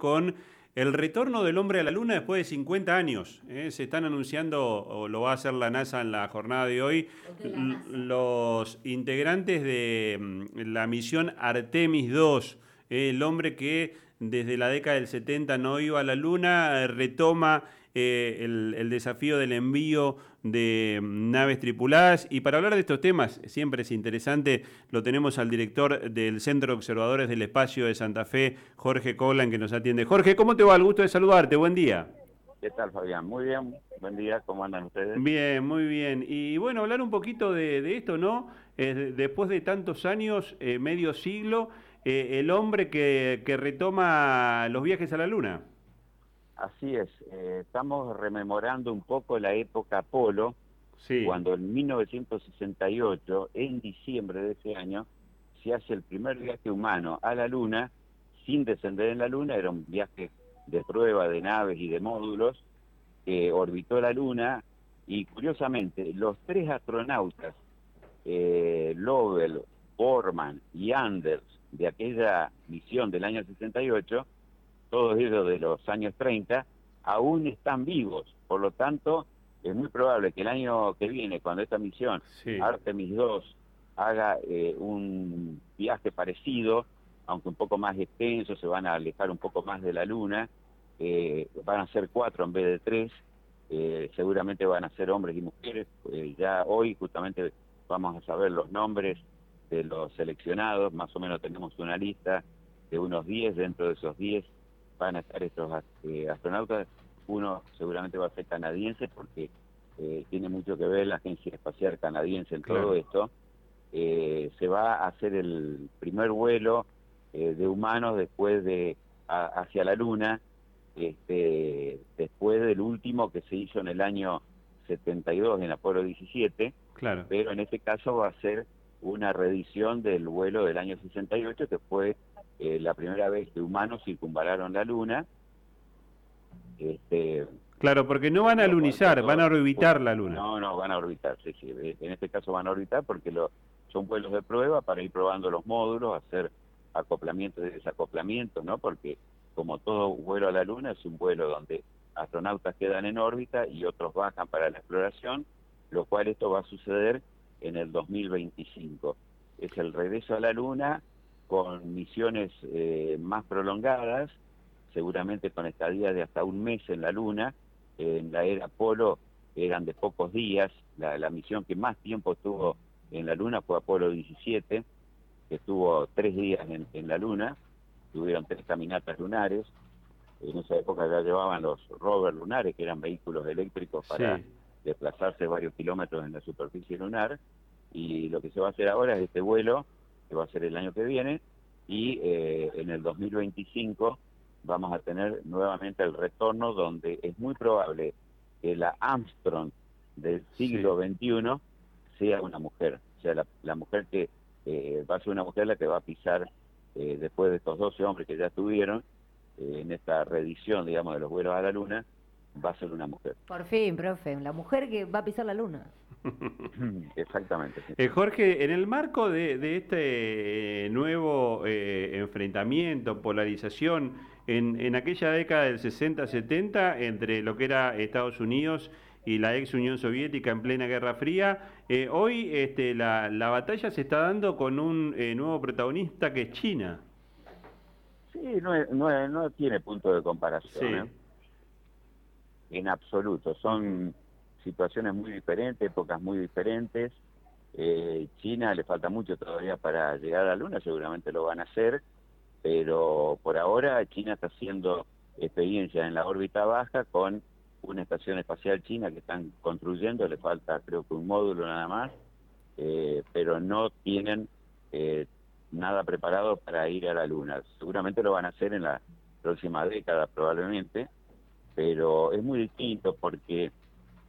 con el retorno del hombre a la Luna después de 50 años. ¿eh? Se están anunciando, o lo va a hacer la NASA en la jornada de hoy, los integrantes de mm, la misión Artemis 2, ¿eh? el hombre que desde la década del 70 no iba a la Luna, retoma eh, el, desafío del envío de naves tripuladas. Y para hablar de estos temas, siempre es interesante, lo tenemos al director del Centro de Observadores del Espacio de Santa Fe, Jorge Coblan, que nos atiende. Jorge, ¿cómo te va? El gusto de saludarte. Buen día. ¿Qué tal, Fabián? Muy bien, buen día, ¿cómo andan ustedes? Bien, muy bien. Y bueno, hablar un poquito de, esto, ¿no? Eh, después de tantos años, eh, medio siglo, el hombre que, que retoma los viajes a la Luna. Así es, eh, estamos rememorando un poco la época Apolo, cuando en 1968, en diciembre de ese año, se hace el primer viaje humano a la Luna, sin descender en la Luna, era un viaje de prueba de naves y de módulos, que orbitó la Luna, y curiosamente, los tres astronautas, eh, Lovell, Borman y Anders, de aquella misión del año 68, todos ellos de los años 30, aún están vivos. Por lo tanto, es muy probable que el año que viene, cuando esta misión Artemis 2 haga eh, un viaje parecido, aunque un poco más extenso, se van a alejar un poco más de la Luna, eh, van a ser cuatro en vez de tres, eh, seguramente van a ser hombres y mujeres, ya hoy justamente vamos a saber los nombres de los seleccionados, más o menos tenemos una lista de unos 10, dentro de esos 10 van a estar estos eh, astronautas. Uno seguramente va a ser canadiense porque eh, tiene mucho que ver la Agencia Espacial Canadiense en todo esto. Eh, se va a hacer el primer vuelo de humanos después de hacia la Luna, este, después del último que se hizo en el año 72 en Apolo 17. Claro. Pero en este caso va a ser una reedición del vuelo del año 68 que fue eh, la primera vez que humanos circunvalaron la Luna. Este, claro, porque no van a lunizar, van a orbitar la Luna. No, no, van a orbitar, sí, sí. En este caso van a orbitar porque lo, son vuelos de prueba para ir probando los módulos, hacer acoplamiento y desacoplamiento, ¿no? Porque como todo vuelo a la Luna es un vuelo donde astronautas quedan en órbita y otros bajan para la exploración, lo cual esto va a suceder en el 2025. Es el regreso a la Luna con misiones eh, más prolongadas, seguramente con estadías de hasta un mes en la Luna. en la era Apolo eran de pocos días. La, misión que más tiempo estuvo en la Luna fue Apolo 17, que estuvo tres días en, la Luna. Tuvieron tres caminatas lunares. En esa época ya llevaban los rovers lunares, que eran vehículos eléctricos para desplazarse varios kilómetros en la superficie lunar. Y lo que se va a hacer ahora es este vuelo que va a ser el año que viene, y eh, en el 2025 vamos a tener nuevamente el retorno donde es muy probable que la Armstrong del siglo XXI sea una mujer, o sea, la, mujer que eh, va a ser una mujer la que va a pisar eh, después de estos 12 hombres que ya estuvieron en esta reedición, digamos, de los vuelos a la luna, va a ser una mujer. Por fin, profe, la mujer que va a pisar la luna. Exactamente. Eh, Jorge, en el marco de, este eh, nuevo eh, enfrentamiento, polarización, en, aquella década del 60-70 entre lo que era Estados Unidos y la ex Unión Soviética en plena Guerra Fría, hoy este, la, batalla se está dando con un nuevo protagonista que es China. Sí, no, no, tiene punto de comparación. En absoluto. Son situaciones muy diferentes, épocas muy diferentes. Eh, China le falta mucho todavía para llegar a la Luna, seguramente lo van a hacer, pero por ahora China está haciendo experiencia en la órbita baja con una estación espacial china que están construyendo, le falta creo que un módulo nada más, eh, pero no tienen eh, nada preparado para ir a la Luna. Seguramente lo van a hacer en la próxima década probablemente, pero es muy distinto porque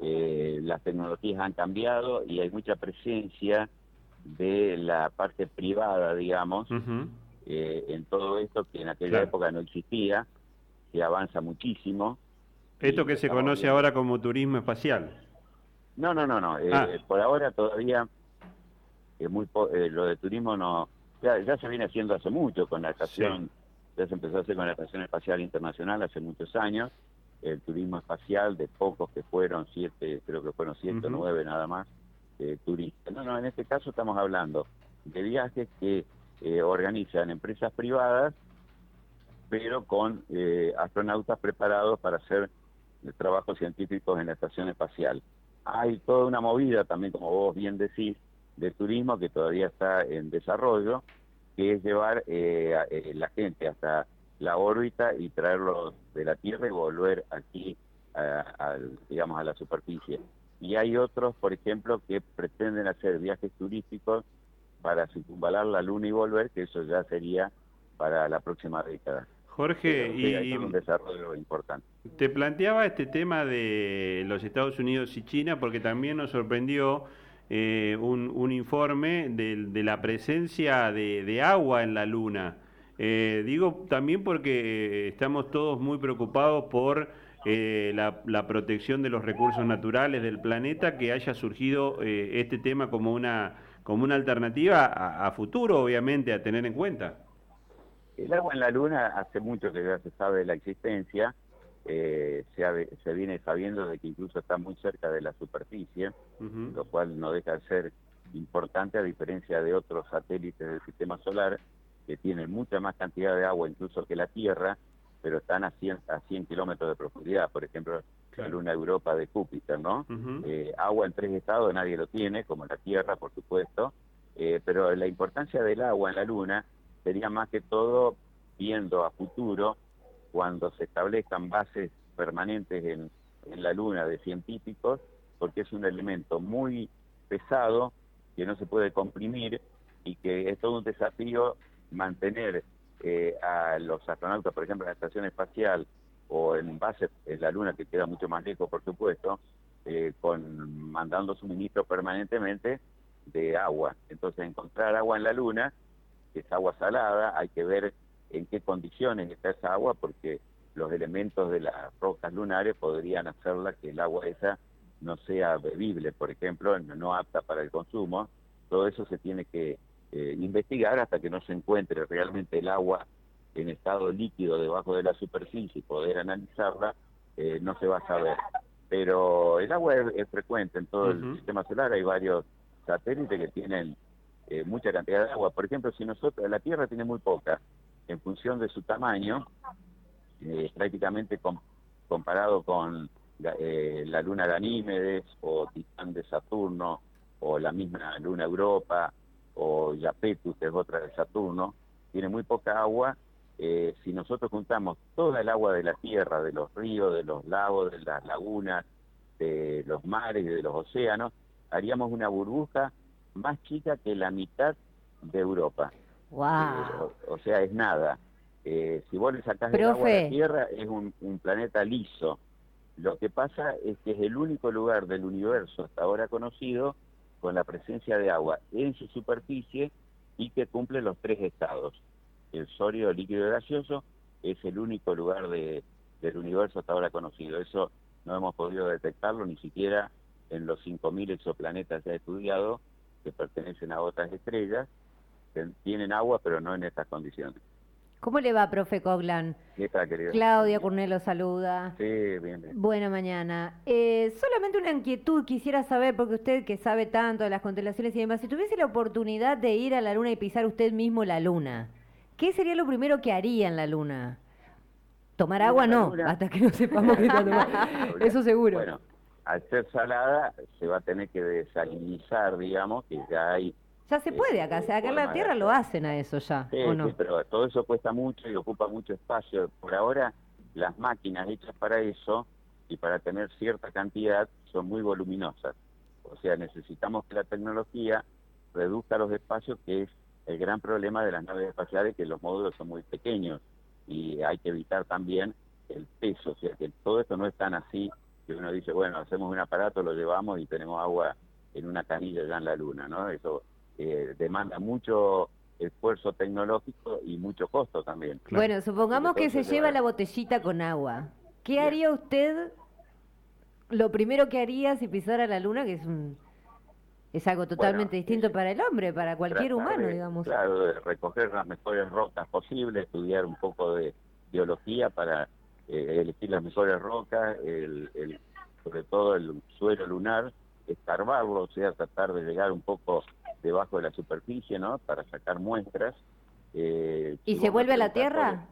eh, las tecnologías han cambiado y hay mucha presencia de la parte privada, digamos, eh, en todo esto que en aquella época no existía, que avanza muchísimo. ¿Esto que se conoce ahora como turismo espacial? No, no, no, no. Eh, ah. por ahora todavía muy lo de turismo no ya, se viene haciendo hace mucho con la estación ya se empezó a hacer con la Estación Espacial Internacional hace muchos años, el turismo espacial de pocos que fueron, siete, creo que fueron siete o nueve nada más, eh, turistas. No, no, en este caso estamos hablando de viajes que eh, organizan empresas privadas, pero con eh, astronautas preparados para hacer trabajos científicos en la estación espacial. Hay toda una movida también, como vos bien decís, de turismo que todavía está en desarrollo, que es llevar la gente hasta la órbita y traerlos de la Tierra y volver aquí, a, digamos, a la superficie. Y hay otros, por ejemplo, que pretenden hacer viajes turísticos para circunvalar la Luna y volver, que eso ya sería para la próxima década. Jorge, y, un desarrollo importante. Te planteaba este tema de los Estados Unidos y China porque también nos sorprendió eh, un, informe de, la presencia de, agua en la Luna. Eh, digo también porque estamos todos muy preocupados por eh, la, protección de los recursos naturales del planeta, que haya surgido este tema como una, como una alternativa a futuro, obviamente, a tener en cuenta. El agua en la Luna hace mucho que ya se sabe de la existencia, eh, se, viene sabiendo de que incluso está muy cerca de la superficie, lo cual no deja de ser importante a diferencia de otros satélites del sistema solar que tienen mucha más cantidad de agua incluso que la Tierra, pero están a 100, a 100 kilómetros de profundidad, por ejemplo, la Luna Europa de Júpiter, ¿no? Eh, agua en tres estados nadie lo tiene, como la Tierra, por supuesto, eh, pero la importancia del agua en la Luna sería más que todo viendo a futuro cuando se establezcan bases permanentes en, la Luna de científicos, porque es un elemento muy pesado que no se puede comprimir y que es todo un desafío mantener eh, a los astronautas, por ejemplo, en la estación espacial o en base en la Luna, que queda mucho más lejos, por supuesto, eh, con mandando suministro permanentemente de agua. Entonces, encontrar agua en la Luna que es agua salada, hay que ver en qué condiciones está esa agua, porque los elementos de las rocas lunares podrían hacerla que el agua esa no sea bebible, por ejemplo, no apta para el consumo. Todo eso se tiene que eh, investigar hasta que no se encuentre realmente el agua en estado líquido debajo de la superficie y poder analizarla, eh, no se va a saber. Pero el agua es, frecuente en todo el sistema solar, hay varios satélites que tienen eh, mucha cantidad de agua. Por ejemplo, si nosotros, la Tierra tiene muy poca, en función de su tamaño, eh, prácticamente comparado con eh, la luna Ganímedes o Titán de Saturno o la misma luna Europa o Yapetus, que es otra de Saturno, tiene muy poca agua. si nosotros juntamos toda el agua de la tierra, de los ríos, de los lagos, de las lagunas, de los mares de los océanos, haríamos una burbuja más chica que la mitad de Europa. Wow. Eh, o, sea, es nada. Eh, si vos le sacás el agua a la Tierra, es un, planeta liso. Lo que pasa es que es el único lugar del universo hasta ahora conocido con la presencia de agua en su superficie y que cumple los tres estados. El sólido, líquido y gaseoso es el único lugar de, del universo hasta ahora conocido. Eso no hemos podido detectarlo ni siquiera en los 5.000 exoplanetas ya estudiados que pertenecen a otras estrellas, tienen agua, pero no en estas condiciones. ¿Cómo le va, profe Coglan? ¿Qué tal, querido? Claudia Curnelo saluda. Sí, bien, Buena mañana. Eh, solamente una inquietud quisiera saber, porque usted que sabe tanto de las constelaciones y demás, si tuviese la oportunidad de ir a la luna y pisar usted mismo la luna, ¿qué sería lo primero que haría en la luna? Tomar agua no, hasta que no sepamos qué tomar. Eso seguro. Bueno, al ser salada se va a tener que desalinizar, digamos, que ya hay... Ya se puede acá, acá en la Tierra lo hacen a eso ya, sí, pero todo eso cuesta mucho y ocupa mucho espacio. Por ahora, las máquinas hechas para eso y para tener cierta cantidad son muy voluminosas. O sea, necesitamos que la tecnología reduzca los espacios, que es el gran problema de las naves espaciales, que los módulos son muy pequeños y hay que evitar también el peso, o sea, que todo esto no es tan así que uno dice, bueno, hacemos un aparato, lo llevamos y tenemos agua en una canilla ya en la luna, ¿no? Eso eh, demanda mucho esfuerzo tecnológico y mucho costo también. Bueno, supongamos que se lleva la botellita con agua. ¿Qué haría usted? Lo primero que haría si pisara la luna, que es un Es algo totalmente distinto para el hombre, para cualquier humano, digamos. Claro, recoger las mejores rocas posibles, estudiar un poco de biología para eh, elegir las mejores rocas, el, sobre todo el suelo lunar, escarbarlo, o sea, tratar de llegar un poco debajo de la superficie, ¿no? Para sacar muestras. Eh, ¿Y se vuelve a la Tierra?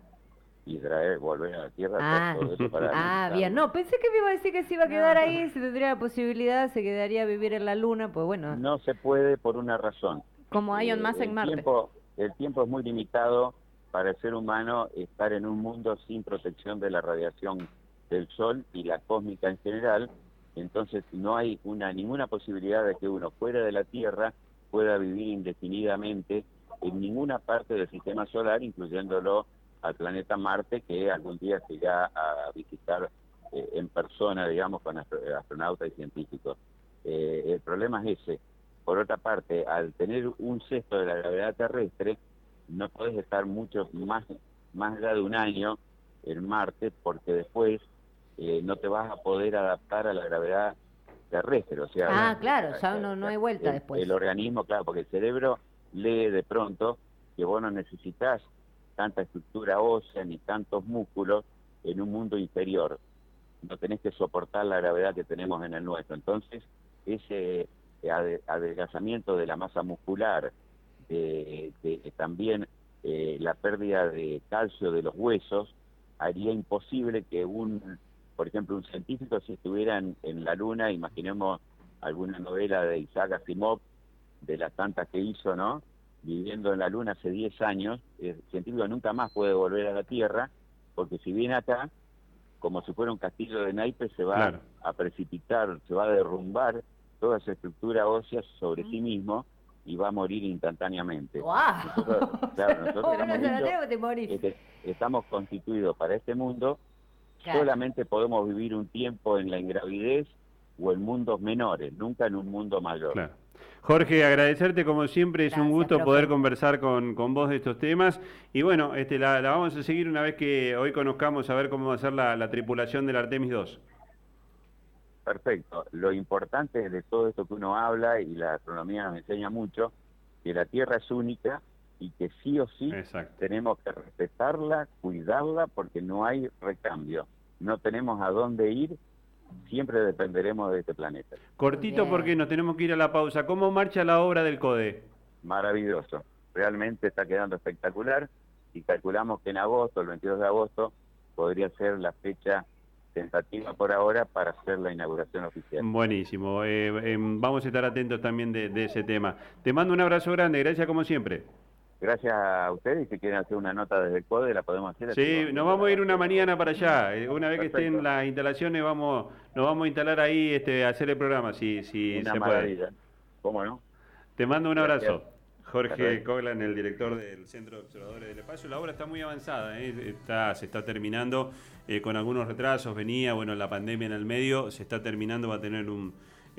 Israel volver a la tierra. Ah, ah bien. No, pensé que me iba a decir que se iba a quedar ahí, si tendría la posibilidad, se quedaría a vivir en la luna, pues bueno. No se puede por una razón. Como hay un más en Marte. Tiempo, el tiempo es muy limitado para el ser humano estar en un mundo sin protección de la radiación del Sol y la cósmica en general. Entonces no hay una ninguna posibilidad de que uno fuera de la Tierra pueda vivir indefinidamente en ninguna parte del sistema solar, incluyéndolo al planeta Marte que algún día se irá a visitar eh, en persona, digamos, con astronautas y científicos. Eh, el problema es ese. Por otra parte, al tener un sexto de la gravedad terrestre, no puedes estar mucho más, más allá de un año en Marte porque después eh, no te vas a poder adaptar a la gravedad terrestre. O sea, ah, claro, ya no, no hay vuelta después. El organismo, claro, porque el cerebro lee de pronto que vos no necesitas tanta estructura ósea ni tantos músculos en un mundo inferior. No tenés que soportar la gravedad que tenemos en el nuestro. Entonces, ese adelgazamiento de la masa muscular, de, también eh, la pérdida de calcio de los huesos, haría imposible que un, por ejemplo, un científico si estuviera en, en la Luna, imaginemos alguna novela de Isaac Asimov, de las tantas que hizo, ¿no? viviendo en la Luna hace 10 años, el científico nunca más puede volver a la Tierra, porque si viene acá, como si fuera un castillo de naipes, se va a precipitar, se va a derrumbar toda esa estructura ósea sobre sí mismo y va a morir instantáneamente. Nosotros, estamos constituidos para este mundo, solamente podemos vivir un tiempo en la ingravidez o en mundos menores, nunca en un mundo mayor. Jorge, agradecerte como siempre, es un gusto poder conversar con, vos de estos temas. Y bueno, este, la, vamos a seguir una vez que hoy conozcamos a ver cómo va a ser la, tripulación del Artemis 2. Perfecto. Lo importante de todo esto que uno habla y la astronomía nos enseña mucho, que la Tierra es única y que sí o sí tenemos que respetarla, cuidarla, porque no hay recambio. No tenemos a dónde ir siempre dependeremos de este planeta. Cortito porque nos tenemos que ir a la pausa. ¿Cómo marcha la obra del CODE? Maravilloso. Realmente está quedando espectacular y calculamos que en agosto, el 22 de agosto, podría ser la fecha tentativa por ahora para hacer la inauguración oficial. Buenísimo. Eh, em, vamos a estar atentos también de ese tema. Te mando un abrazo grande. Gracias como siempre. Gracias a ustedes y si quieren hacer una nota desde el CODE la podemos hacer. Sí, nos vamos a ir una mañana para allá. Eh, una vez que estén las instalaciones vamos, nos vamos a instalar ahí este, a hacer el programa, si, si se puede. ¿Cómo no? Te mando un abrazo. Jorge Coglan, el director del Centro de Observadores del Espacio. La obra está muy avanzada, ¿eh? está, se está terminando eh, con algunos retrasos. Venía, bueno, la pandemia en el medio, se está terminando, va a tener un,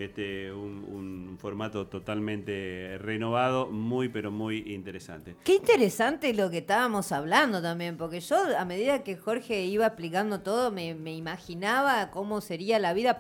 este, un, formato totalmente renovado, muy pero muy interesante. Qué interesante lo que estábamos hablando también, porque yo a medida que Jorge iba explicando todo me, me imaginaba cómo sería la vida.